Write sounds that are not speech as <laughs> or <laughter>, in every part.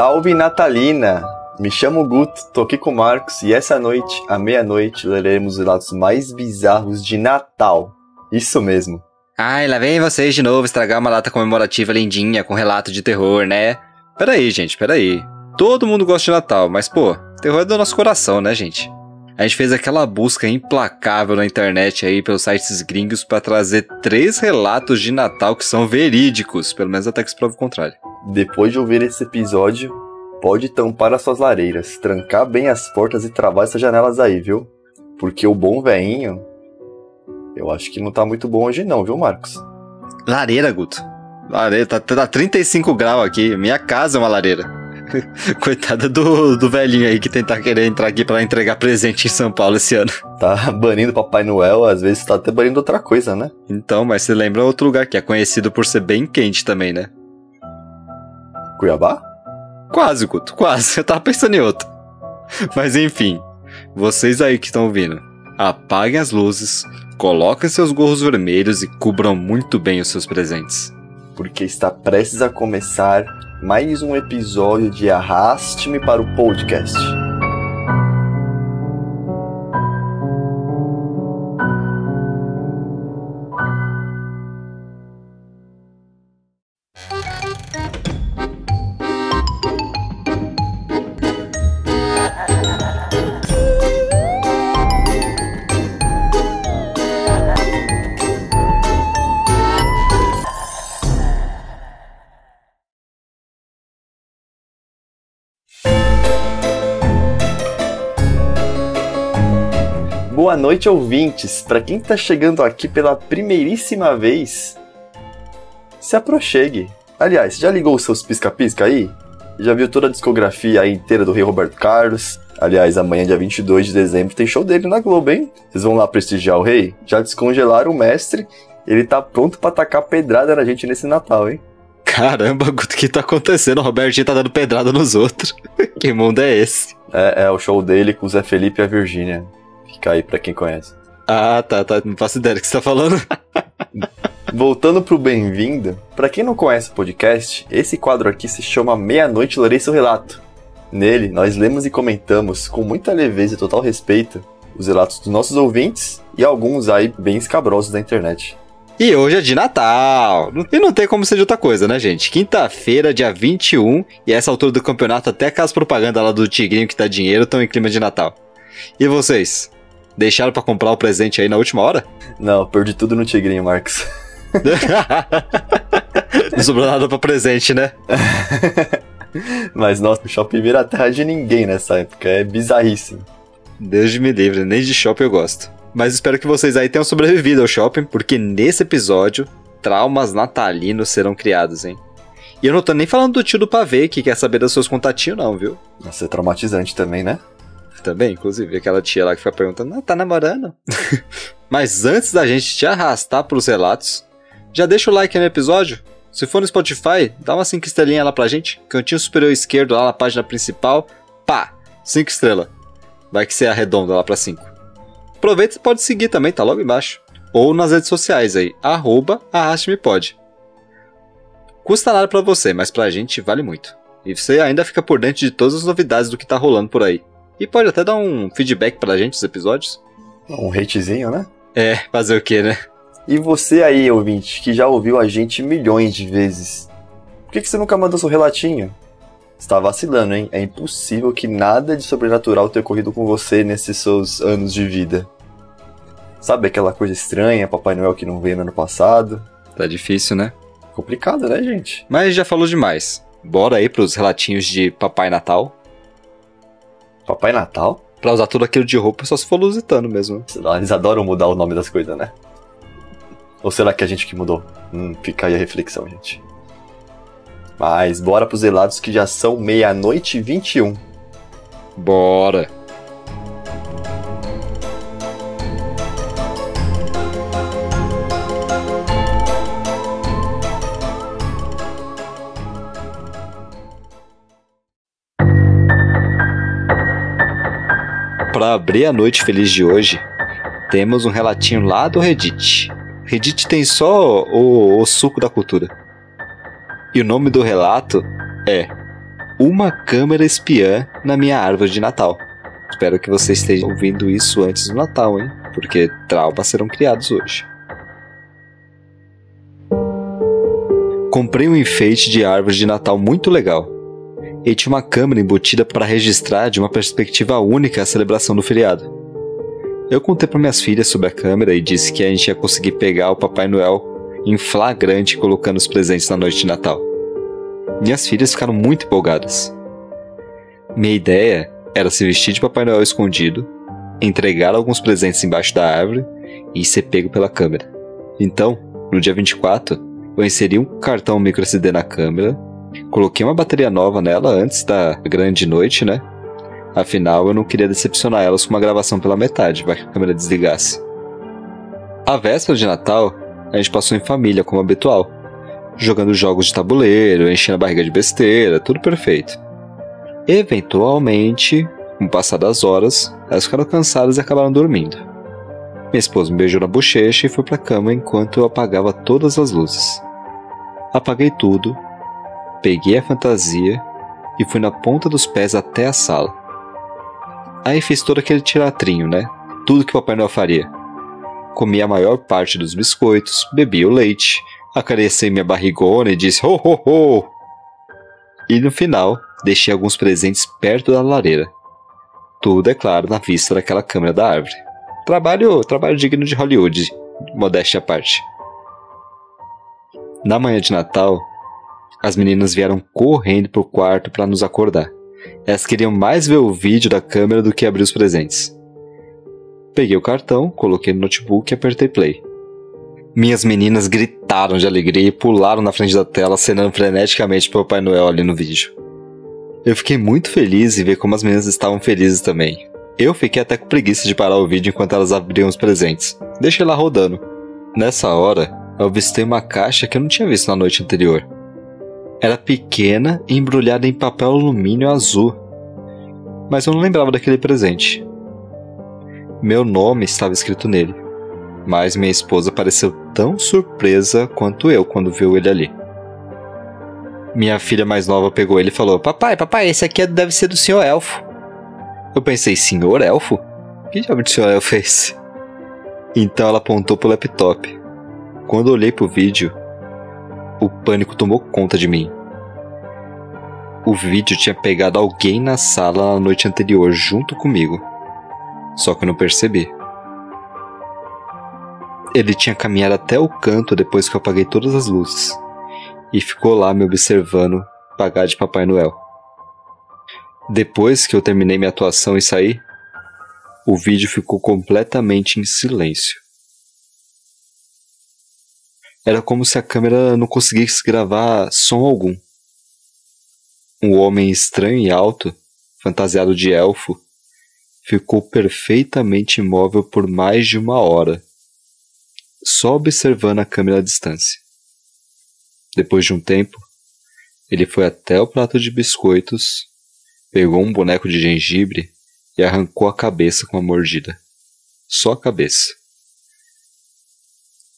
Salve Natalina! Me chamo Guto, tô aqui com o Marcos e essa noite, à meia-noite, leremos os relatos mais bizarros de Natal. Isso mesmo. Ai, lá vem vocês de novo estragar uma data comemorativa lindinha com relato de terror, né? Peraí, gente, peraí. Todo mundo gosta de Natal, mas pô, terror é do nosso coração, né, gente? A gente fez aquela busca implacável na internet aí pelos sites gringos para trazer três relatos de Natal que são verídicos, pelo menos até que se prove o contrário. Depois de ouvir esse episódio, pode tampar as suas lareiras, trancar bem as portas e travar essas janelas aí, viu? Porque o bom veinho, eu acho que não tá muito bom hoje não, viu, Marcos? Lareira, Guto. Lareira, tá, tá 35 graus aqui. Minha casa é uma lareira. <laughs> Coitada do, do velhinho aí que tentar querer entrar aqui para entregar presente em São Paulo esse ano. Tá banindo Papai Noel, às vezes tá até banindo outra coisa, né? Então, mas você lembra outro lugar que é conhecido por ser bem quente também, né? Cuiabá? Quase, Guto, quase. Eu tava pensando em outro. Mas enfim, vocês aí que estão ouvindo, apaguem as luzes, coloquem seus gorros vermelhos e cubram muito bem os seus presentes. Porque está prestes a começar mais um episódio de Arraste-me para o Podcast. Boa noite, ouvintes. Para quem está chegando aqui pela primeiríssima vez, se aproxegue. Aliás, já ligou os seus pisca-pisca aí? Já viu toda a discografia inteira do Rei Roberto Carlos? Aliás, amanhã, dia 22 de dezembro, tem show dele na Globo, hein? Vocês vão lá prestigiar o rei? Já descongelaram o mestre, ele tá pronto para tacar pedrada na gente nesse Natal, hein? Caramba, o que tá acontecendo? O Robertinho tá dando pedrada nos outros. <laughs> que mundo é esse? É, é o show dele com o Zé Felipe e a Virgínia. Fica aí pra quem conhece. Ah, tá, tá. Não faço ideia do que você tá falando. <laughs> Voltando pro bem-vindo, para quem não conhece o podcast, esse quadro aqui se chama Meia-Noite Lerei Seu Relato. Nele, nós lemos e comentamos com muita leveza e total respeito os relatos dos nossos ouvintes e alguns aí bem escabrosos da internet. E hoje é de Natal. E não tem como ser de outra coisa, né, gente? Quinta-feira, dia 21, e essa altura do campeonato, até aquelas propagandas lá do Tigrinho que dá dinheiro estão em clima de Natal. E vocês? Deixaram para comprar o presente aí na última hora? Não, perdi tudo no Tigrinho, Marcos. <laughs> Não sobrou nada pra presente, né? <laughs> Mas nossa, o shopping vira terra de ninguém nessa época, é bizarríssimo. Deus me livre, nem de shopping eu gosto. Mas espero que vocês aí tenham sobrevivido ao shopping, porque nesse episódio, traumas natalinos serão criados, hein? E eu não tô nem falando do tio do pavê que quer saber dos seus contatinhos, não, viu? Nossa, é traumatizante também, né? Também, inclusive, aquela tia lá que fica perguntando, ah, tá namorando? <laughs> Mas antes da gente te arrastar pros relatos, já deixa o like no episódio. Se for no Spotify, dá uma 5 estrelinha lá pra gente. Cantinho superior esquerdo lá na página principal. Pá! 5 estrelas. Vai que você arredonda lá pra 5. Aproveita e pode seguir também, tá logo embaixo. Ou nas redes sociais aí, arroba arraste-me-pode. Custa nada pra você, mas pra gente vale muito. E você ainda fica por dentro de todas as novidades do que tá rolando por aí. E pode até dar um feedback pra gente dos episódios. Um hatezinho, né? É, fazer o que, né? E você aí, ouvinte, que já ouviu a gente milhões de vezes, por que, que você nunca mandou seu relatinho? Você tá vacilando, hein? É impossível que nada de sobrenatural tenha ocorrido com você nesses seus anos de vida. Sabe aquela coisa estranha, Papai Noel que não veio no ano passado? Tá difícil, né? Complicado, né, gente? Mas já falou demais. Bora aí pros relatinhos de Papai Natal. Papai Natal? Pra usar tudo aquilo de roupa só se for lusitano mesmo. Eles adoram mudar o nome das coisas, né? Ou será que é a gente que mudou? Hum, fica aí a reflexão, gente. Mas bora pros helados que já são meia-noite e 21. Bora! Para abrir a noite feliz de hoje, temos um relatinho lá do Reddit. Reddit tem só o, o suco da cultura. E o nome do relato é uma câmera espiã na minha árvore de Natal. Espero que você esteja ouvindo isso antes do Natal, hein? Porque traumas serão criados hoje. Comprei um enfeite de árvore de Natal muito legal. E tinha uma câmera embutida para registrar de uma perspectiva única a celebração do feriado. Eu contei para minhas filhas sobre a câmera e disse que a gente ia conseguir pegar o Papai Noel em flagrante colocando os presentes na noite de Natal. Minhas filhas ficaram muito empolgadas. Minha ideia era se vestir de Papai Noel escondido, entregar alguns presentes embaixo da árvore e ser pego pela câmera. Então, no dia 24, eu inseri um cartão microSD na câmera, coloquei uma bateria nova nela antes da grande noite, né? Afinal, eu não queria decepcionar elas com uma gravação pela metade, vai que a câmera desligasse. A véspera de Natal, a gente passou em família, como habitual, jogando jogos de tabuleiro, enchendo a barriga de besteira, tudo perfeito. Eventualmente, com o passar das horas, elas ficaram cansadas e acabaram dormindo. Minha esposa me beijou na bochecha e foi para a cama enquanto eu apagava todas as luzes. Apaguei tudo, peguei a fantasia e fui na ponta dos pés até a sala. Aí fiz todo aquele teatrinho, né? Tudo que o Papai Noel faria. Comi a maior parte dos biscoitos, bebi o leite, acariciei minha barrigona e disse ho ho ho! E no final, deixei alguns presentes perto da lareira. Tudo, é claro, na vista daquela câmera da árvore. Trabalho, trabalho digno de Hollywood, modéstia à parte. Na manhã de Natal, as meninas vieram correndo pro quarto para nos acordar. Elas queriam mais ver o vídeo da câmera do que abrir os presentes. Peguei o cartão, coloquei no notebook e apertei play. Minhas meninas gritaram de alegria e pularam na frente da tela, acenando freneticamente para o Papai Noel ali no vídeo. Eu fiquei muito feliz em ver como as meninas estavam felizes também. Eu fiquei até com preguiça de parar o vídeo enquanto elas abriam os presentes. Deixei lá rodando. Nessa hora, eu avistei uma caixa que eu não tinha visto na noite anterior. Era pequena e embrulhada em papel alumínio azul. Mas eu não lembrava daquele presente. Meu nome estava escrito nele. Mas minha esposa pareceu tão surpresa quanto eu quando viu ele ali. Minha filha mais nova pegou ele e falou: Papai, papai, esse aqui deve ser do senhor elfo. Eu pensei: Senhor elfo? Que diabo de senhor elfo é esse? Então ela apontou pro laptop. Quando olhei pro vídeo, o pânico tomou conta de mim. O vídeo tinha pegado alguém na sala na noite anterior junto comigo. Só que eu não percebi. Ele tinha caminhado até o canto depois que eu apaguei todas as luzes e ficou lá me observando pagar de Papai Noel. Depois que eu terminei minha atuação e saí, o vídeo ficou completamente em silêncio. Era como se a câmera não conseguisse gravar som algum. Um homem estranho e alto, fantasiado de elfo, ficou perfeitamente imóvel por mais de uma hora, só observando a câmera à distância. Depois de um tempo, ele foi até o prato de biscoitos, pegou um boneco de gengibre e arrancou a cabeça com a mordida. Só a cabeça.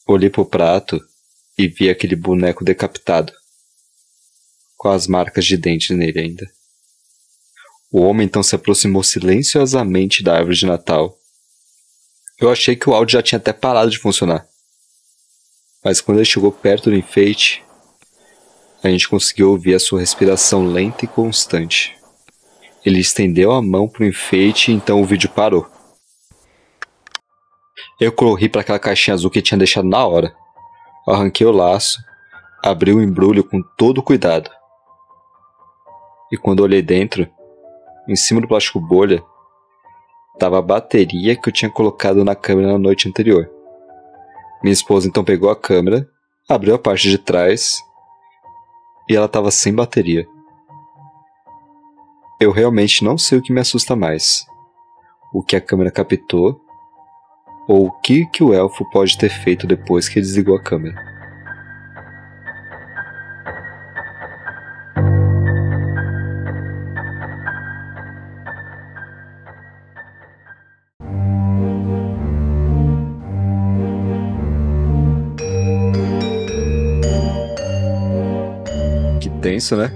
Olhei para o prato e vi aquele boneco decapitado, com as marcas de dente nele ainda. O homem então se aproximou silenciosamente da árvore de Natal. Eu achei que o áudio já tinha até parado de funcionar. Mas quando ele chegou perto do enfeite, a gente conseguiu ouvir a sua respiração lenta e constante. Ele estendeu a mão para o enfeite e então o vídeo parou. Eu corri para aquela caixinha azul que tinha deixado na hora. Arranquei o laço, abri o embrulho com todo cuidado. E quando olhei dentro, em cima do plástico bolha, estava a bateria que eu tinha colocado na câmera na noite anterior. Minha esposa então pegou a câmera, abriu a parte de trás e ela estava sem bateria. Eu realmente não sei o que me assusta mais: o que a câmera captou ou o que, que o elfo pode ter feito depois que desligou a câmera. tenso, né?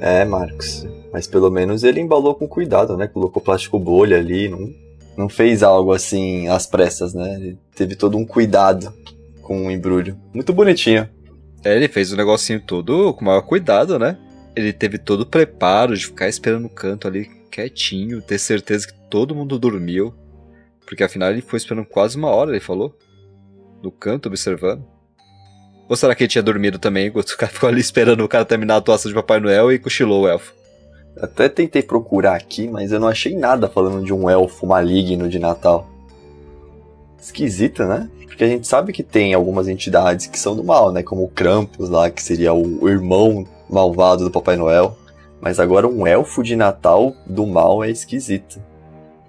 É, Marcos. Mas pelo menos ele embalou com cuidado, né? Colocou plástico bolha ali, não, não fez algo assim às pressas, né? Ele teve todo um cuidado com o embrulho. Muito bonitinho. É, ele fez o negocinho todo com o maior cuidado, né? Ele teve todo o preparo de ficar esperando no canto ali quietinho, ter certeza que todo mundo dormiu. Porque afinal ele foi esperando quase uma hora, ele falou. No canto, observando. Ou será que ele tinha dormido também, enquanto o cara ficou ali esperando o cara terminar a atuação de Papai Noel e cochilou o elfo? Até tentei procurar aqui, mas eu não achei nada falando de um elfo maligno de Natal. Esquisito, né? Porque a gente sabe que tem algumas entidades que são do mal, né? Como o Krampus lá, que seria o irmão malvado do Papai Noel. Mas agora um elfo de Natal do mal é esquisito.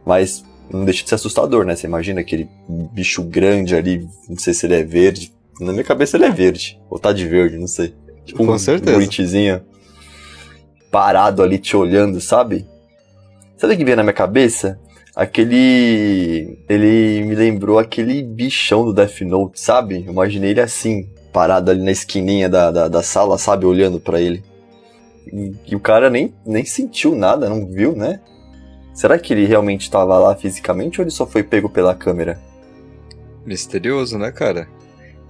Mas não deixa de ser assustador, né? Você imagina aquele bicho grande ali, não sei se ele é verde. Na minha cabeça ele é verde. Ou tá de verde, não sei. Tipo Com um certeza. Grinchzinho parado ali te olhando, sabe? Sabe o que veio na minha cabeça? Aquele. Ele me lembrou aquele bichão do Death Note, sabe? Eu imaginei ele assim, parado ali na esquininha da, da, da sala, sabe? Olhando pra ele. E, e o cara nem, nem sentiu nada, não viu, né? Será que ele realmente estava lá fisicamente ou ele só foi pego pela câmera? Misterioso, né, cara?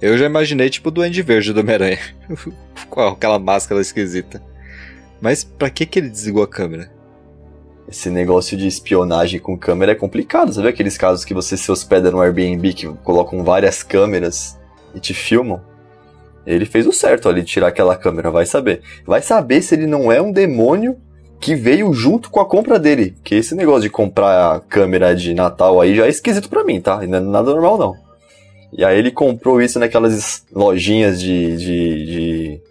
Eu já imaginei tipo o Duende Verde do Homem-Aranha. <laughs> com aquela máscara esquisita. Mas pra que que ele desligou a câmera? Esse negócio de espionagem com câmera é complicado, sabe aqueles casos que você se hospeda no Airbnb que colocam várias câmeras e te filmam? Ele fez o certo ali de tirar aquela câmera, vai saber. Vai saber se ele não é um demônio que veio junto com a compra dele. Que esse negócio de comprar a câmera de Natal aí já é esquisito pra mim, tá? Não é nada normal não. E aí ele comprou isso naquelas lojinhas de. de, de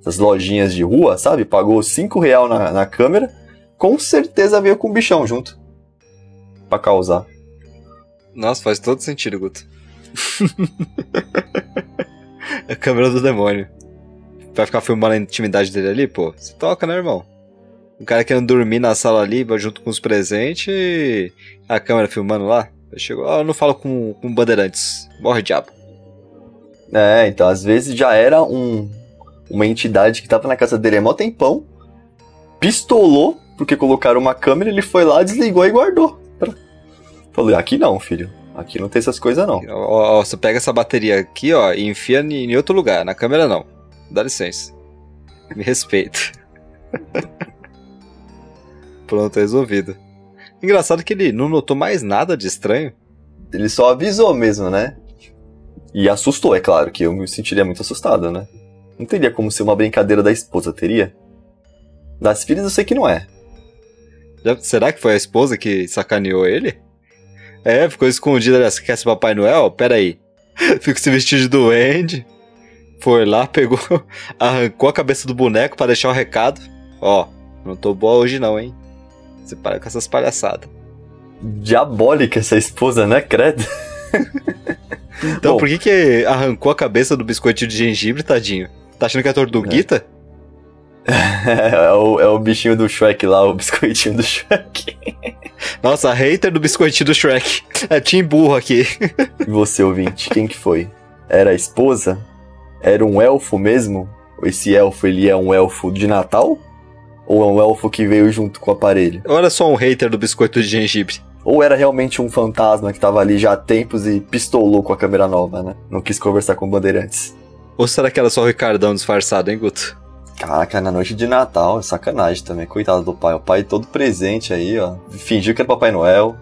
essas lojinhas de rua, sabe? Pagou 5 real na, na câmera. Com certeza veio com um bichão junto. Pra causar. Nossa, faz todo sentido, Guto. <laughs> é a câmera do demônio. Vai ficar filmando a intimidade dele ali, pô? Você toca, né, irmão? O cara querendo dormir na sala ali, vai junto com os presentes e a câmera filmando lá. Chegou, ah, eu não falo com, com bandeirantes. Morre diabo. É, então às vezes já era um, uma entidade que tava na casa dele há mó tempão, pistolou, porque colocaram uma câmera, ele foi lá, desligou e guardou. Falei, aqui não, filho. Aqui não tem essas coisas não. Ó, ó, você pega essa bateria aqui, ó, e enfia em, outro lugar. Na câmera não. Dá licença. Me respeita. <laughs> Pronto, resolvido. Engraçado que ele não notou mais nada de estranho. Ele só avisou mesmo, né? E assustou, é claro, que eu me sentiria muito assustado, né? Não teria como ser uma brincadeira da esposa, teria? Das filhas eu sei que não é. Já- será que foi a esposa que sacaneou ele? É, ficou escondida ali. Você quer ser Papai Noel? Pera aí. <laughs> Fica se vestido de duende. Foi lá, pegou, <laughs> arrancou a cabeça do boneco pra deixar o recado. Ó, não tô boa hoje não, hein? Você para com essas palhaçadas. Diabólica essa esposa, né, credo? <laughs> Então, Bom. por que que arrancou a cabeça do biscoitinho de gengibre, tadinho? Tá achando que é tortuguita? <laughs> É o, é o bichinho do Shrek lá, o biscoitinho do Shrek. <laughs> Nossa, hater do biscoitinho do Shrek. É Tim Burro aqui. <laughs> E você, ouvinte, quem que foi? Era a esposa? Era um elfo mesmo? Ou esse elfo, ele é um elfo de Natal? Ou é um elfo que veio junto com o aparelho? Ou era só um hater do biscoito de gengibre? Ou era realmente um fantasma que tava ali já há tempos e pistolou com a câmera nova, né? Não quis conversar com bandeirantes. Ou será que era só o Ricardão disfarçado, hein, Guto? Caraca, na noite de Natal, é sacanagem também. Coitado do pai. O pai todo presente aí, ó. Fingiu que era Papai Noel.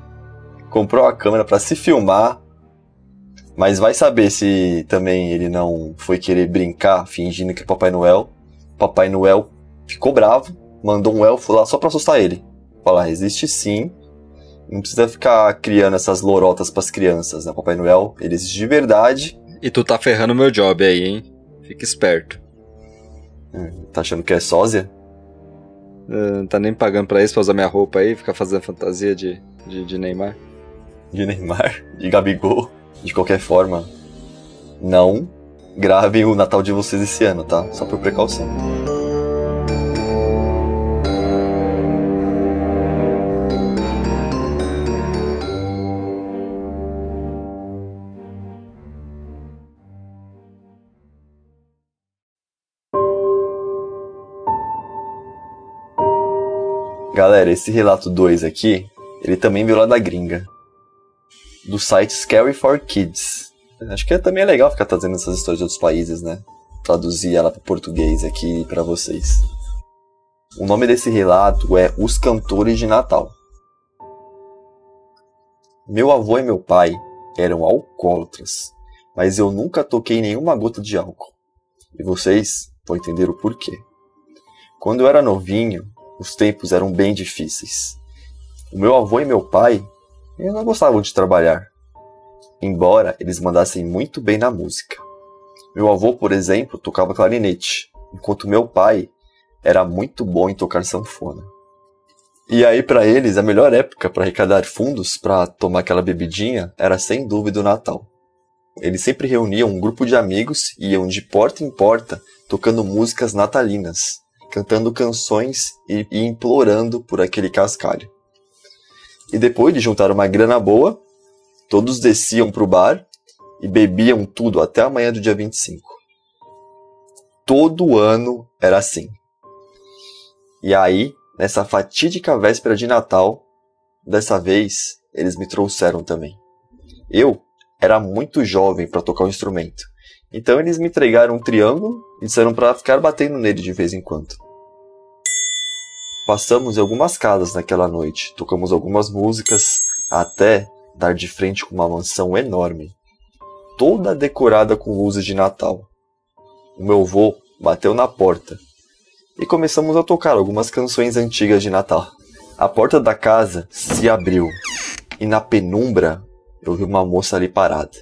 Comprou a câmera pra se filmar. Mas vai saber se também ele não foi querer brincar fingindo que é Papai Noel. Papai Noel ficou bravo, mandou um elfo lá só pra assustar ele. Falar, existe sim. Não precisa ficar criando essas lorotas pras crianças, né? Papai Noel, ele existe de verdade. E tu tá ferrando meu job aí, hein? Fica esperto. Hum, Tá achando que é sósia? Ah, Não tá nem pagando pra isso pra usar minha roupa aí, ficar fazendo fantasia de, de, de Neymar. de Neymar, de Gabigol, de qualquer forma, não gravem o Natal de vocês esse ano, tá? Só por precaução. Galera, esse relato 2 aqui, ele também veio lá da gringa. Do site Scary for Kids. Acho que também é legal ficar trazendo essas histórias de outros países, né? Traduzir ela para português aqui para vocês. O nome desse relato é Os Cantores de Natal. Meu avô e meu pai eram alcoólatras, mas eu nunca toquei nenhuma gota de álcool. E vocês vão entender o porquê. Quando eu era novinho, os tempos eram bem difíceis. O meu avô e meu pai não gostavam de trabalhar, embora eles mandassem muito bem na música. Meu avô, por exemplo, tocava clarinete, enquanto meu pai era muito bom em tocar sanfona. E aí, para eles, a melhor época para arrecadar fundos para tomar aquela bebidinha era sem dúvida o Natal. Eles sempre reuniam um grupo de amigos e iam de porta em porta tocando músicas natalinas, cantando canções e, e implorando por aquele cascalho. E depois de juntar uma grana boa, todos desciam para o bar e bebiam tudo até a manhã do dia 25. Todo ano era assim. E aí, nessa fatídica véspera de Natal, dessa vez eles me trouxeram também. Eu era muito jovem para tocar o instrumento, então eles me entregaram um triângulo e disseram para ficar batendo nele de vez em quando. Passamos em algumas casas naquela noite, tocamos algumas músicas, até dar de frente com uma mansão enorme, toda decorada com luzes de Natal. O meu avô bateu na porta e começamos a tocar algumas canções antigas de Natal. A porta da casa se abriu e na penumbra eu vi uma moça ali parada.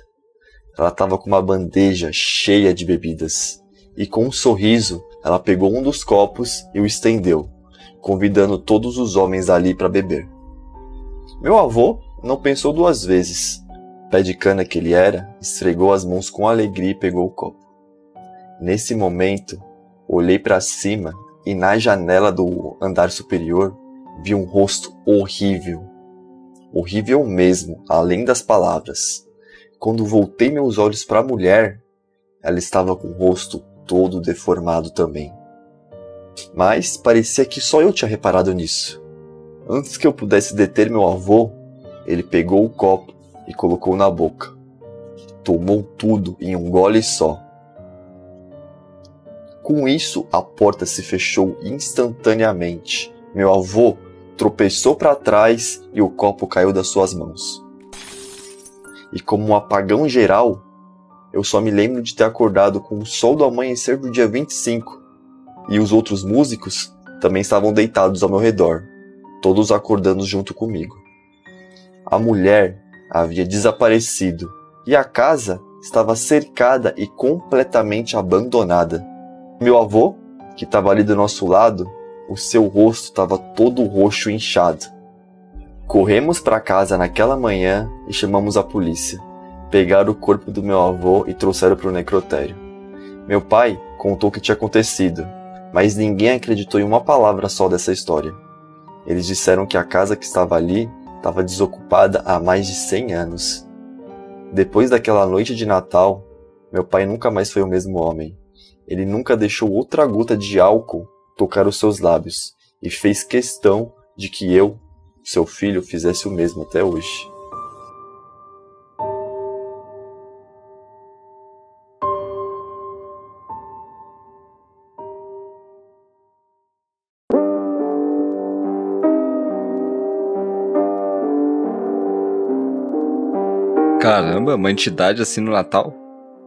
Ela estava com uma bandeja cheia de bebidas e com um sorriso ela pegou um dos copos e o estendeu convidando todos os homens ali para beber. Meu avô não pensou duas vezes. Pé de cana que ele era, esfregou as mãos com alegria e pegou o copo. Nesse momento, olhei para cima e na janela do andar superior vi um rosto horrível. Horrível mesmo, além das palavras. Quando voltei meus olhos para a mulher, ela estava com o rosto todo deformado também. Mas parecia que só eu tinha reparado nisso. Antes que eu pudesse deter meu avô, ele pegou o copo e colocou na boca. Tomou tudo em um gole só. Com isso, a porta se fechou instantaneamente. Meu avô tropeçou para trás e o copo caiu das suas mãos. E como um apagão geral, eu só me lembro de ter acordado com o sol do amanhecer do dia 25 e os outros músicos também estavam deitados ao meu redor, todos acordando junto comigo. A mulher havia desaparecido e a casa estava cercada e completamente abandonada. Meu avô, que estava ali do nosso lado, o seu rosto estava todo roxo e inchado. Corremos para casa naquela manhã e chamamos a polícia. Pegaram o corpo do meu avô e trouxeram para o necrotério. Meu pai contou o que tinha acontecido mas ninguém acreditou em uma palavra só dessa história. Eles disseram que a casa que estava ali estava desocupada há mais de 100 anos. Depois daquela noite de Natal, meu pai nunca mais foi o mesmo homem. Ele nunca deixou outra gota de álcool tocar os seus lábios e fez questão de que eu, seu filho, fizesse o mesmo até hoje. Caramba, uma entidade assim no Natal?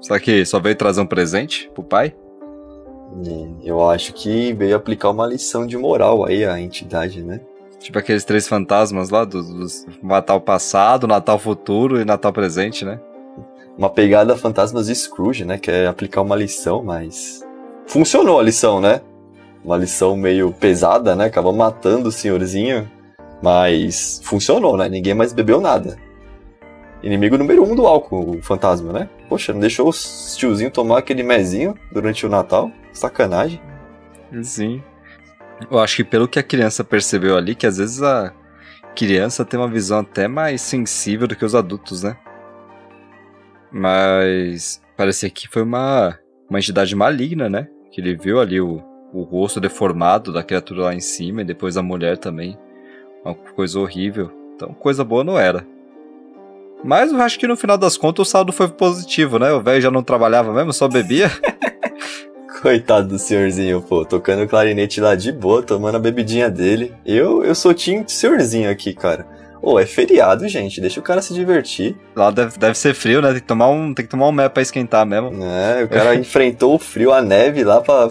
Será que só veio trazer um presente pro pai? É, eu acho que veio aplicar uma lição de moral aí a entidade, né? Tipo aqueles três fantasmas lá do, do Natal passado, Natal futuro e Natal presente, né? Uma pegada fantasmas de Scrooge, né? Que é aplicar uma lição, mas. Funcionou a lição, né? Uma lição meio pesada, né? Acabou matando o senhorzinho. Mas funcionou, né? Ninguém mais bebeu nada inimigo número um do álcool, o fantasma, né? Poxa, não deixou os tiozinho tomar aquele mezinho durante o Natal? Sacanagem. Sim. Eu acho que pelo que a criança percebeu ali, que às vezes a criança tem uma visão até mais sensível do que os adultos, né? Mas parecia que foi uma, uma entidade maligna, né? Que ele viu ali o, o rosto deformado da criatura lá em cima e depois a mulher também. Uma coisa horrível. Então, coisa boa não era. Mas eu acho que no final das contas o saldo foi positivo, né? O velho já não trabalhava mesmo, só bebia. <laughs> Coitado do senhorzinho, pô, tocando clarinete lá de boa, tomando a bebidinha dele. Eu, eu sou time senhorzinho aqui, cara. Ô, é feriado, gente, deixa o cara se divertir. Lá deve, deve ser frio, né? Tem que tomar um, tem que tomar um mé pra esquentar mesmo. É, o cara <laughs> enfrentou o frio, a neve lá pra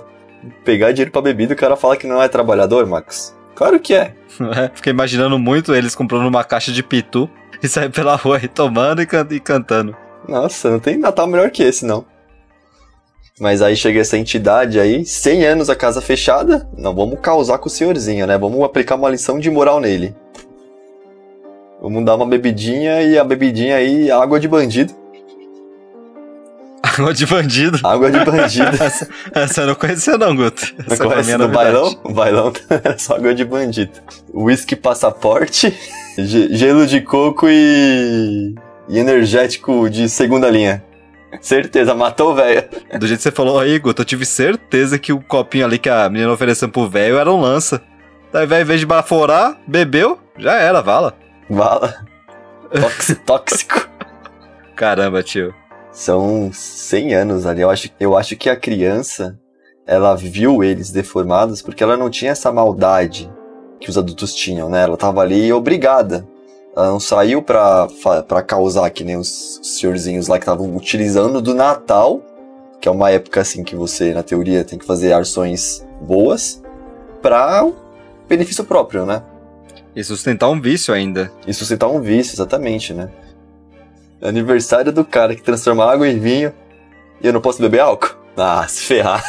pegar dinheiro pra bebida, o cara fala que não é trabalhador, Max. Claro que é. É, fiquei imaginando muito eles comprando uma caixa de pitu e sair pela rua e tomando e, can e cantando. Nossa, não tem Natal melhor que esse, não. Mas aí chega essa entidade aí, 100 anos a casa fechada, não vamos causar com o senhorzinho, né? Vamos aplicar uma lição de moral nele. Vamos dar uma bebidinha e a bebidinha aí, água de bandido. Água de bandido? Água de bandido. <laughs> essa, essa eu não conhecia não, Guto. Não essa conhece no bailão? O bailão <laughs> era só água de bandido. Whisky passaporte, <laughs> gelo de coco e... e energético de segunda linha. Certeza, matou o velho. Do jeito que você falou aí, Guto, eu tive certeza que o copinho ali que a menina ofereceu pro velho era um lança. Daí, velho, em vez de baforar, bebeu, já era, vala. Vala. Tóxico. Caramba, tio. São 100 anos ali. Eu acho, eu acho que a criança, ela viu eles deformados porque ela não tinha essa maldade que os adultos tinham, né? Ela tava ali obrigada. Ela não saiu pra, pra causar que nem os senhorzinhos lá que estavam utilizando do Natal, que é uma época assim que você, na teoria, tem que fazer ações boas, pra benefício próprio, né? E sustentar um vício ainda. E sustentar um vício, exatamente, né? Aniversário do cara que transforma água em vinho e eu não posso beber álcool? Ah, se ferrar.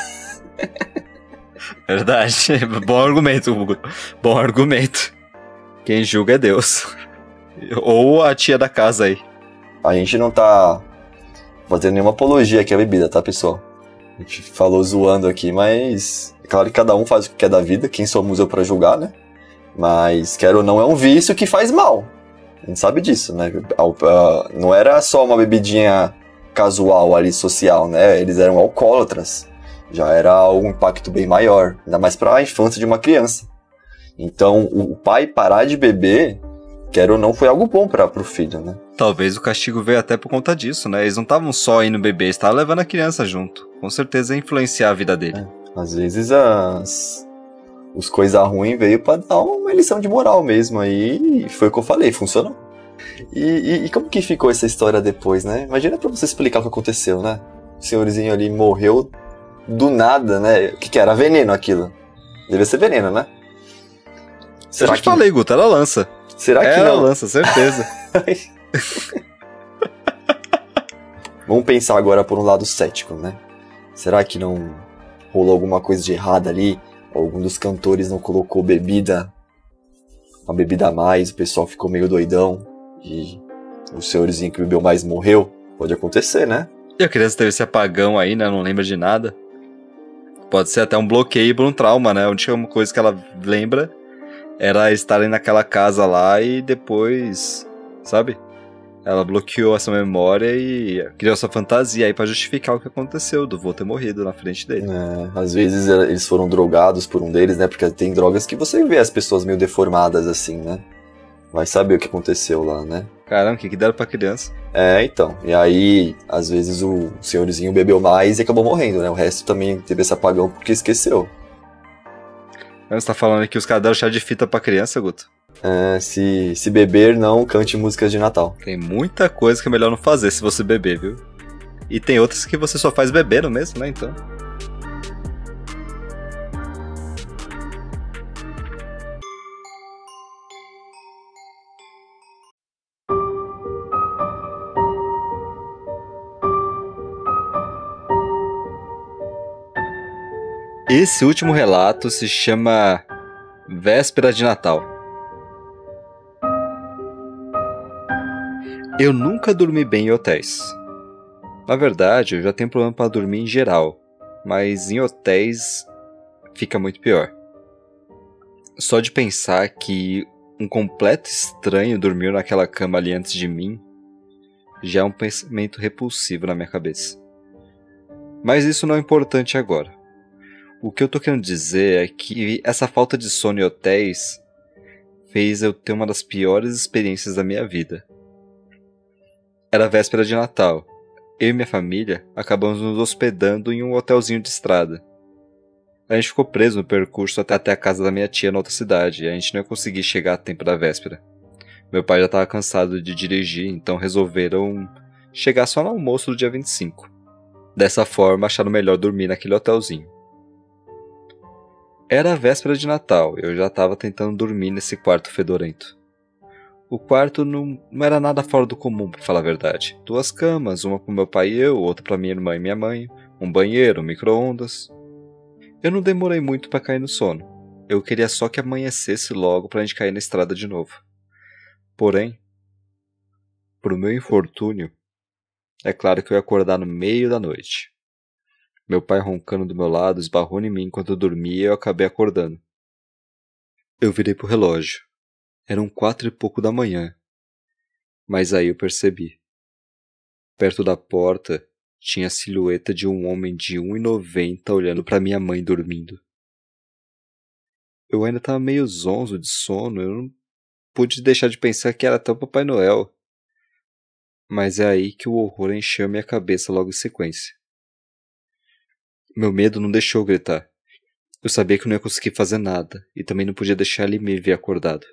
<laughs> Verdade. Bom argumento, Hugo. Bom argumento. Quem julga é Deus. Ou a tia da casa aí. A gente não tá fazendo nenhuma apologia aqui à bebida, tá, pessoal? A gente falou zoando aqui, mas é claro que cada um faz o que quer da vida, quem somos eu para julgar, né? Mas, quero ou não, é um vício que faz mal. A gente sabe disso, né? Não era só uma bebidinha casual ali, social, né? Eles eram alcoólatras. Já era um impacto bem maior, ainda mais para a infância de uma criança. Então, o pai parar de beber quer ou não, foi algo bom para o filho, né? Talvez o castigo veio até por conta disso, né? Eles não estavam só indo beber, estavam levando a criança junto. Com certeza ia influenciar a vida dele. É, às vezes as... os coisas ruins veio para dar uma lição de moral mesmo aí, e foi o que eu falei, funcionou. E, e, e, como que ficou essa história depois, né? Imagina para você explicar o que aconteceu, né? O senhorzinho ali morreu do nada, né? O que, que era? Veneno aquilo. Devia ser veneno, né? Será Eu já que... falei, Guto, era lança. Será que Ela não? lança, certeza. <laughs> Vamos pensar agora por um lado cético, né? Será que não rolou alguma coisa de errada ali? Algum dos cantores não colocou bebida, uma bebida a mais, o pessoal ficou meio doidão e o senhorzinho que bebeu mais morreu? Pode acontecer, né? E a criança teve esse apagão aí, né? Não lembra de nada. Pode ser até um bloqueio por um trauma, né? A única coisa que ela lembra era estarem naquela casa lá e depois, sabe? Ela bloqueou essa memória e criou essa fantasia aí para justificar o que aconteceu, do vô ter morrido na frente dele. É, às vezes eles foram drogados por um deles, né? Porque tem drogas que você vê as pessoas meio deformadas assim, né? Vai saber o que aconteceu lá, né? Caramba, o que, que deram pra criança? É, então. E aí, às vezes o senhorzinho bebeu mais e acabou morrendo, né? O resto também teve esse apagão porque esqueceu. Você tá falando que os caras deram chá de fita pra criança, Guto? É, se, se beber, não cante músicas de Natal. Tem muita coisa que é melhor não fazer se você beber, viu? E tem outras que você só faz bebendo mesmo, né? Então. Esse último relato se chama Véspera de Natal. Eu nunca dormi bem em hotéis. Na verdade, eu já tenho problema para dormir em geral, mas em hotéis fica muito pior. Só de pensar que um completo estranho dormiu naquela cama ali antes de mim já é um pensamento repulsivo na minha cabeça. Mas isso não é importante agora. O que eu tô querendo dizer é que essa falta de sono em hotéis fez eu ter uma das piores experiências da minha vida. Era véspera de Natal. Eu e minha família acabamos nos hospedando em um hotelzinho de estrada. A gente ficou preso no percurso até a casa da minha tia na outra cidade, e a gente não ia conseguir chegar a tempo da véspera. Meu pai já estava cansado de dirigir, então resolveram chegar só no almoço do dia 25. Dessa forma, acharam melhor dormir naquele hotelzinho. Era a véspera de Natal, eu já estava tentando dormir nesse quarto fedorento. O quarto não, não era nada fora do comum, para falar a verdade. Duas camas, uma para meu pai e eu, outra para minha irmã e minha mãe, um banheiro, um micro-ondas. Eu não demorei muito para cair no sono. Eu queria só que amanhecesse logo para a gente cair na estrada de novo. Porém, pro meu infortúnio, é claro que eu ia acordar no meio da noite. Meu pai roncando do meu lado esbarrou em mim enquanto eu dormia e eu acabei acordando. Eu virei pro relógio. Eram quatro e pouco da manhã. Mas aí eu percebi. Perto da porta tinha a silhueta de um homem de 1,90 olhando para minha mãe dormindo. Eu ainda estava meio zonzo de sono, eu não pude deixar de pensar que era até o Papai Noel. Mas é aí que o horror encheu minha cabeça logo em sequência. Meu medo não deixou gritar. Eu sabia que eu não ia conseguir fazer nada e também não podia deixar ele me ver acordado.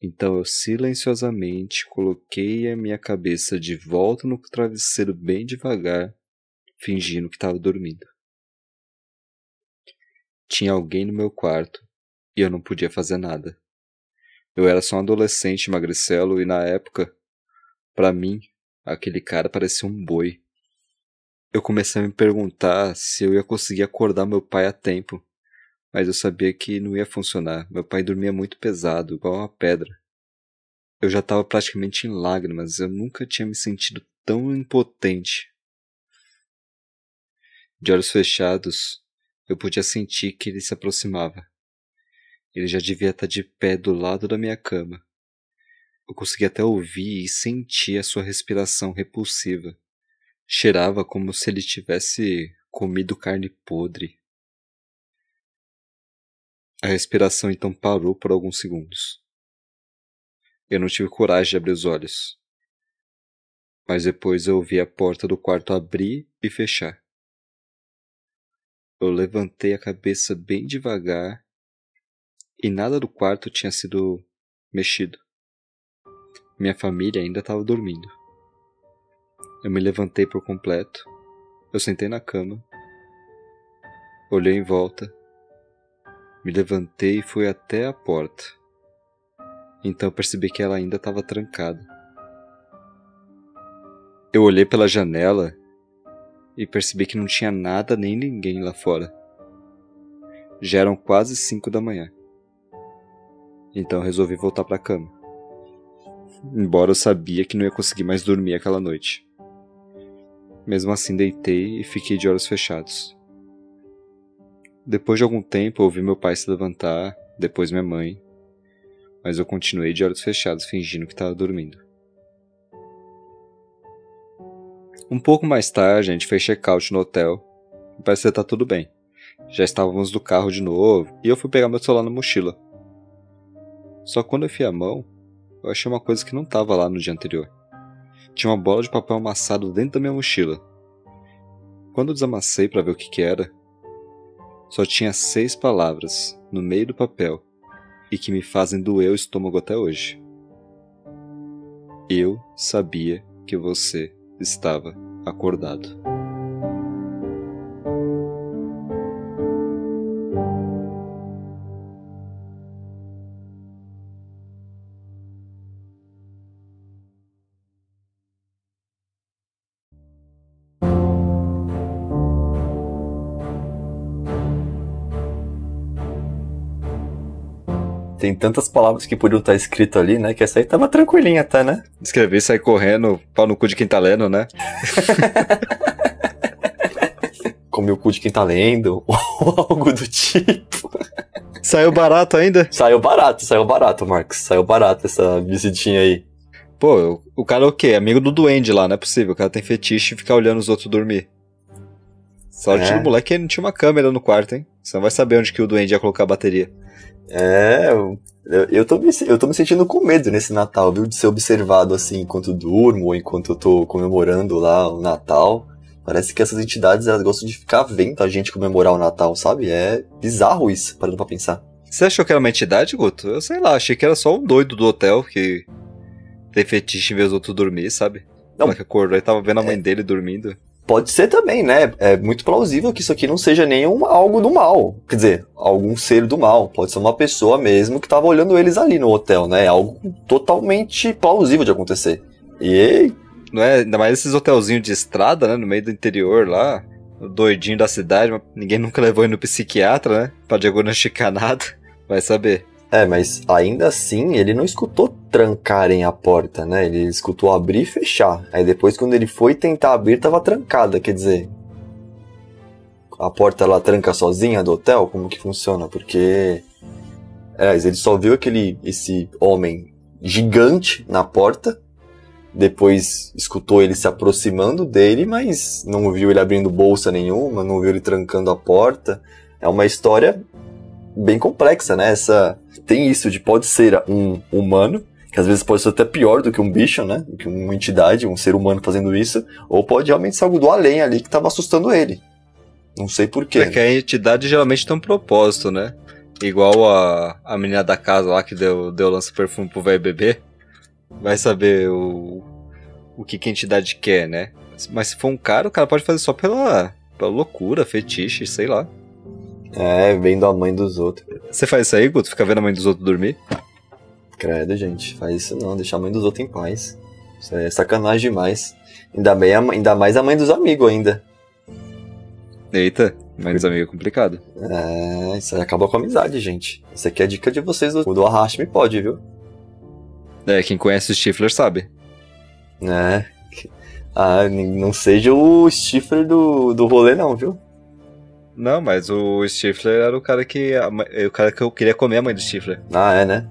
Então eu silenciosamente coloquei a minha cabeça de volta no travesseiro bem devagar, fingindo que estava dormindo. Tinha alguém no meu quarto e eu não podia fazer nada. Eu era só um adolescente magricelo e na época, para mim, aquele cara parecia um boi eu comecei a me perguntar se eu ia conseguir acordar meu pai a tempo. Mas eu sabia que não ia funcionar. Meu pai dormia muito pesado, igual uma pedra. Eu já estava praticamente em lágrimas, eu nunca tinha me sentido tão impotente. De olhos fechados, eu podia sentir que ele se aproximava. Ele já devia estar de pé do lado da minha cama. Eu conseguia até ouvir e sentir a sua respiração repulsiva. Cheirava como se ele tivesse comido carne podre. A respiração então parou por alguns segundos. Eu não tive coragem de abrir os olhos. Mas depois eu ouvi a porta do quarto abrir e fechar. Eu levantei a cabeça bem devagar e nada do quarto tinha sido mexido. Minha família ainda estava dormindo. Eu me levantei por completo. Eu sentei na cama. Olhei em volta. Me levantei e fui até a porta. Então percebi que ela ainda estava trancada. Eu olhei pela janela e percebi que não tinha nada nem ninguém lá fora. Já eram quase cinco da manhã. Então resolvi voltar para a cama. Embora eu sabia que não ia conseguir mais dormir aquela noite. Mesmo assim, deitei e fiquei de olhos fechados. Depois de algum tempo, ouvi meu pai se levantar, depois minha mãe, mas eu continuei de olhos fechados, fingindo que estava dormindo. Um pouco mais tarde, a gente fez check-out no hotel e parecia estar tudo bem. Já estávamos no carro de novo e eu fui pegar meu celular na mochila. Só quando eu fui a mão, eu achei uma coisa que não estava lá no dia anterior. Tinha uma bola de papel amassado dentro da minha mochila. Quando desamassei para ver o que, que era, só tinha seis palavras no meio do papel e que me fazem doer o estômago até hoje. Eu sabia que você estava acordado. Tem tantas palavras que podiam estar escrito ali, né? Que essa aí tava tranquilinha até, né? Escrever e sair correndo, pau no cu de quem tá lendo, né? <laughs> Comer o cu de quem tá lendo, <laughs> ou algo do tipo. Saiu barato ainda? Saiu barato, saiu barato, Marcos. Saiu barato essa visitinha aí. Pô, o cara é o quê? Amigo do duende lá, não é possível. O cara tem fetiche e ficar olhando os outros dormir. Sorte É. do moleque que não tinha uma câmera no quarto, hein? Você não vai saber onde que o duende ia colocar a bateria. É, eu, eu, tô me, eu tô me sentindo com medo nesse Natal, viu? De ser observado assim enquanto durmo ou enquanto eu tô comemorando lá o Natal. Parece que essas entidades elas gostam de ficar vendo a gente comemorar o Natal, sabe? É bizarro isso, parando pra pensar. Você achou que era uma entidade, Guto? Eu sei lá, achei que era só um doido do hotel que tem fetiche em ver os outros dormir, sabe? Não. Não. que acordou e tava vendo a mãe dele dormindo. Pode ser também, né? É muito plausível que isso aqui não seja nenhum algo do mal. Quer dizer, algum ser do mal. Pode ser uma pessoa mesmo que tava olhando eles ali no hotel, né? É algo totalmente plausível de acontecer. E Não é? Ainda mais esses hotelzinhos de estrada, né? No meio do interior lá. O doidinho da cidade, ninguém nunca levou ele no psiquiatra, né? Pra diagnosticar <laughs> nada. Vai saber. É, mas ainda assim ele não escutou trancarem a porta, né? Ele escutou abrir e fechar. Aí depois, quando ele foi tentar abrir, tava trancada. Quer dizer, a porta ela tranca sozinha do hotel? Como que funciona? Porque. É, ele só viu aquele esse homem gigante na porta. Depois escutou ele se aproximando dele, mas não viu ele abrindo bolsa nenhuma, não viu ele trancando a porta. É uma história bem complexa, né? Essa tem isso de pode ser um humano, que às vezes pode ser até pior do que um bicho, né? Do que uma entidade, um ser humano fazendo isso, ou pode realmente ser algo do além ali que tava assustando ele. Não sei porquê. É que a entidade geralmente tem um propósito, né? Igual a, a menina da casa lá que deu, deu lança perfume pro velho bebê. Vai saber o, o que, que a entidade quer, né? Mas se for um cara, o cara pode fazer só pela, pela loucura, fetiche, sei lá. É, vendo a mãe dos outros. Você faz isso aí, Guto? Fica vendo a mãe dos outros dormir? Credo, gente, faz isso não, deixar a mãe dos outros em paz. Isso é sacanagem demais. Ainda, bem a, ainda mais a mãe dos amigos ainda. Eita, mãe dos amigos é complicado. É, isso aí acaba com a amizade, gente. Isso aqui é dica de vocês do, do Arraste Me Pode, viu? É, quem conhece o Stifler sabe. É. Ah, não seja o Stifler do, do rolê, não, viu? Não, mas o Stifler era o cara que. mãe- o cara que eu queria comer a mãe do Stifler. Ah, é, né?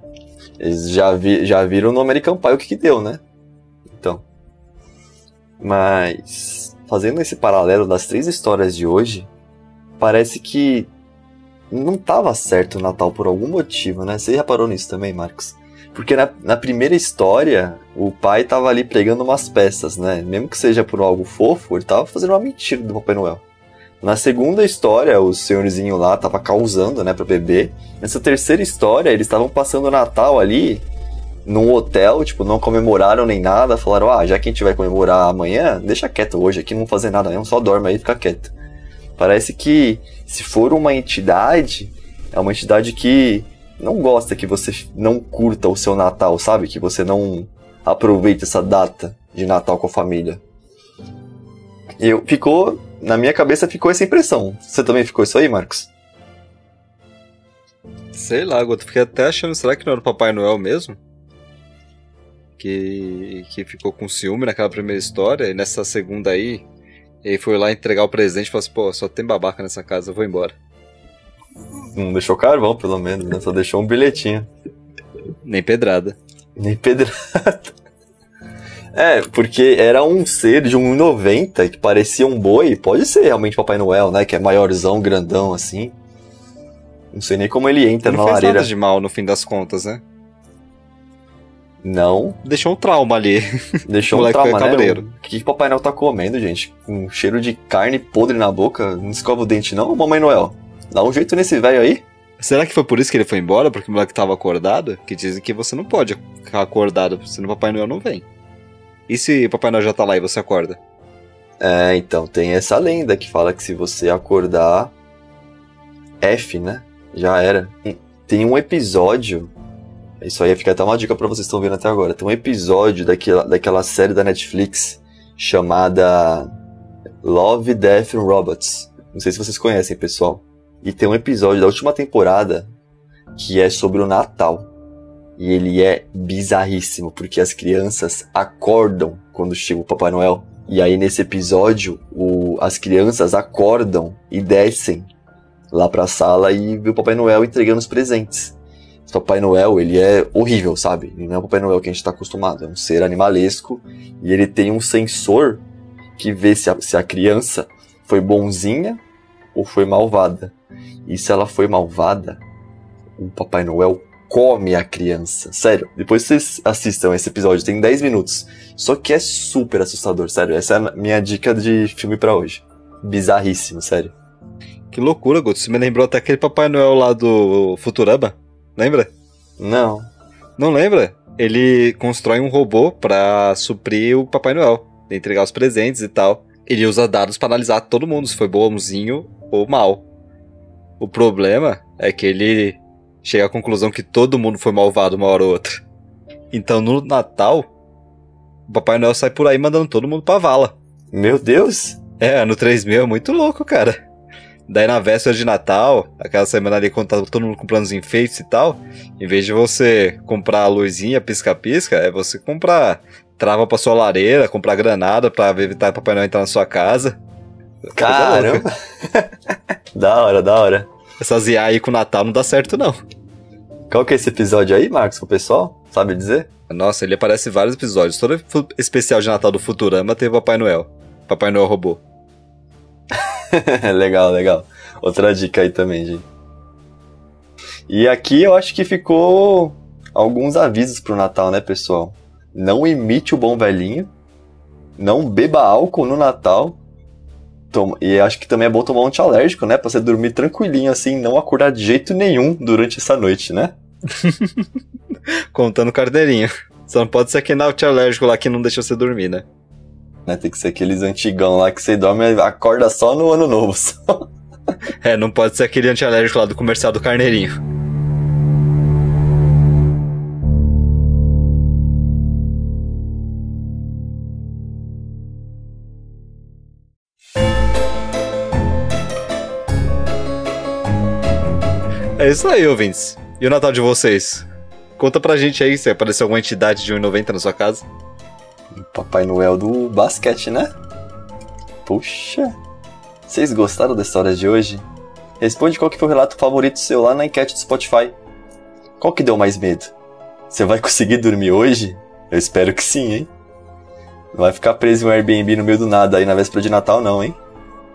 Eles já, vi, já viram no American Pie o que, que deu, né? Então. Mas, fazendo esse paralelo das três histórias de hoje, parece que não tava certo o Natal por algum motivo, né? Você reparou nisso também, Marcos? Porque na, na primeira história, o pai tava ali pregando umas peças, né? Mesmo que seja por algo fofo, ele tava fazendo uma mentira do Papai Noel. Na segunda história, o senhorzinho lá tava causando, né, pra beber. Nessa terceira história, eles estavam passando o Natal ali num hotel, tipo, não comemoraram nem nada. Falaram, ah, já que a gente vai comemorar amanhã, deixa quieto hoje aqui, não vou fazer nada mesmo, só dorme aí e fica quieto. Parece que se for uma entidade, é uma entidade que não gosta que você não curta o seu Natal, sabe? Que você não aproveite essa data de Natal com a família. Eu ficou na minha cabeça ficou essa impressão. Você também ficou isso aí, Marcos? Sei lá, Guto, fiquei até achando, será que não era o Papai Noel mesmo? Que, que ficou com ciúme naquela primeira história, e nessa segunda aí, ele foi lá entregar o presente e falou assim, pô, só tem babaca nessa casa, eu vou embora. Não deixou carvão, pelo menos, né? Só deixou um bilhetinho. Nem pedrada. Nem pedrada. É, porque era um ser de 1,90 que parecia um boi. Pode ser realmente Papai Noel, né? Que é maiorzão, grandão assim. Não sei nem como ele entra não na fez lareira. nada de mal no fim das contas, né? Não, Deixou um trauma ali. deixou <laughs> um trauma, né? cabreiro. O que, que Papai Noel tá comendo, gente? Com cheiro de carne podre na boca. Não escova o dente, não, Mamãe Noel? Dá um jeito nesse velho aí. Será que foi por isso que ele foi embora? Porque o moleque tava acordado? Que dizem que você não pode ficar acordado, senão o Papai Noel não vem. E se Papai Noel já tá lá e você acorda? É, então, tem essa lenda que fala que se você acordar. F, né? Já era. Tem um episódio. Isso aí fica até uma dica pra vocês que estão vendo até agora. Tem um episódio daquela, daquela série da Netflix chamada Love, Death and Robots. Não sei se vocês conhecem, pessoal. E tem um episódio da última temporada que é sobre o Natal. E ele é bizarríssimo, porque as crianças acordam quando chega o Papai Noel. E aí nesse episódio, o- as crianças acordam e descem lá pra sala e vê o Papai Noel entregando os presentes. Esse Papai Noel, ele é horrível, sabe? Ele não é o Papai Noel que a gente tá acostumado. É um ser animalesco e ele tem um sensor que vê se a, se a criança foi bonzinha ou foi malvada. E se ela foi malvada, o Papai Noel come a criança. Sério, depois vocês assistam esse episódio, tem 10 minutos. Só que é super assustador, sério. Essa é a minha dica de filme para hoje. Bizarríssimo, sério. Que loucura, Guto. Você me lembrou até aquele Papai Noel lá do Futurama. Lembra? Não. Não lembra? Ele constrói um robô pra suprir o Papai Noel. Entregar os presentes e tal. Ele usa dados para analisar todo mundo, se foi bonzinho ou mal. O problema é que ele chega à conclusão que todo mundo foi malvado uma hora ou outra. Então no Natal, o Papai Noel sai por aí mandando todo mundo pra vala. Meu Deus! É, no 3000 é muito louco, cara. Daí na véspera de Natal, aquela semana ali quando tá todo mundo comprando os enfeites e tal, em vez de você comprar a luzinha pisca-pisca, é você comprar trava pra sua lareira, comprar granada pra evitar Papai Noel entrar na sua casa. Caramba! <laughs> da hora, da hora. Essas IA aí com o Natal não dá certo, não. Qual que é esse episódio aí, Marcos, pro pessoal? Sabe dizer? Nossa, ele aparece em vários episódios. Todo especial de Natal do Futurama teve Papai Noel. Papai Noel robô. <laughs> legal, legal. Outra dica aí também, gente. E aqui eu acho que ficou alguns avisos pro Natal, né, pessoal? Não imite o bom velhinho. Não beba álcool no Natal. E acho que também é bom tomar um antialérgico, né? Pra você dormir tranquilinho assim, não acordar de jeito nenhum durante essa noite, né? <laughs> Contando carteirinha. Só não pode ser aquele antialérgico lá que não deixa você dormir, né? né? Tem que ser aqueles antigão lá que você dorme e acorda só no ano novo. Só. <laughs> É, não pode ser aquele antialérgico lá do comercial do carneirinho. É isso aí, ouvintes. E o Natal de vocês? Conta pra gente aí se apareceu alguma entidade de 1,90 na sua casa. Papai Noel do basquete, né? Puxa. Vocês gostaram da história de hoje? Responde qual que foi o relato favorito seu lá na enquete do Spotify. Qual que deu mais medo? Você vai conseguir dormir hoje? Eu espero que sim, hein? Não vai ficar preso em um Airbnb no meio do nada aí na véspera de Natal, não, hein?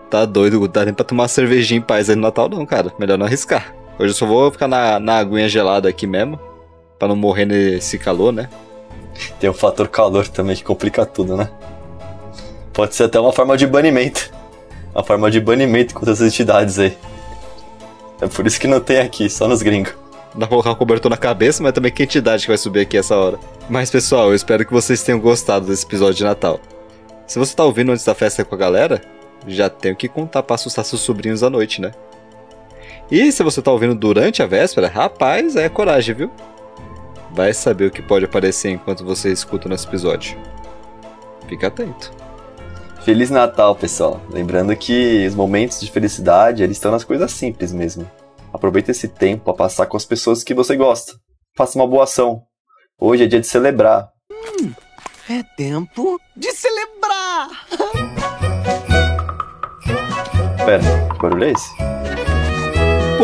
Tá doido, dá nem pra tomar uma cervejinha em paz aí no Natal, não, cara. Melhor não arriscar. Hoje eu só vou ficar na, na aguinha gelada aqui mesmo. Pra não morrer nesse calor, né? Tem o fator calor também que complica tudo, né? Pode ser até uma forma de banimento. Uma forma de banimento contra essas entidades aí. É por isso que não tem aqui, só nos gringos. Dá pra colocar o cobertor na cabeça, mas também que entidade que vai subir aqui essa hora. Mas pessoal, eu espero que vocês tenham gostado desse episódio de Natal. Se você tá ouvindo antes da festa com a galera, já tenho que contar pra assustar seus sobrinhos à noite, né? E se você tá ouvindo durante a véspera, rapaz, é coragem, viu? Vai saber o que pode aparecer enquanto você escuta nesse episódio. Fica atento. Feliz Natal, pessoal. Lembrando que os momentos de felicidade, eles estão nas coisas simples mesmo. Aproveite esse tempo para passar com as pessoas que você gosta. Faça uma boa ação. Hoje é dia de celebrar. Hum, é tempo de celebrar! <laughs> Pera, que barulho é esse?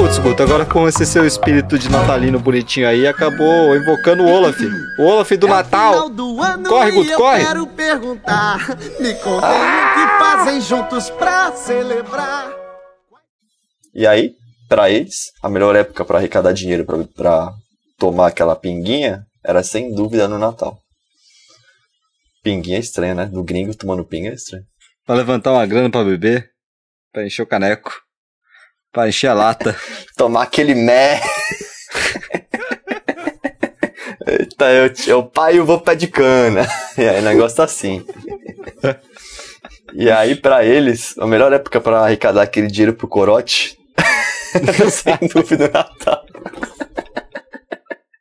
Putz, Guto, agora com esse seu espírito de natalino bonitinho aí, acabou invocando o Olaf. O Olaf do é Natal. Do ano corre, Guto, corre. Eu quero perguntar, me contem ah! o que fazem juntos pra celebrar. E aí, para eles, a melhor época para arrecadar dinheiro para tomar aquela pinguinha era sem dúvida no Natal. Pinguinha é estranha, né? Do gringo tomando pinga é estranho. Pra levantar uma grana para beber, pra encher o caneco. Pra encher a lata. <laughs> Tomar aquele mé. Eita, eu, eu pai e vou pé de cana. E aí negócio assim. E aí, para eles, a melhor época para arrecadar aquele dinheiro pro corote, <laughs> sem dúvida, Natal.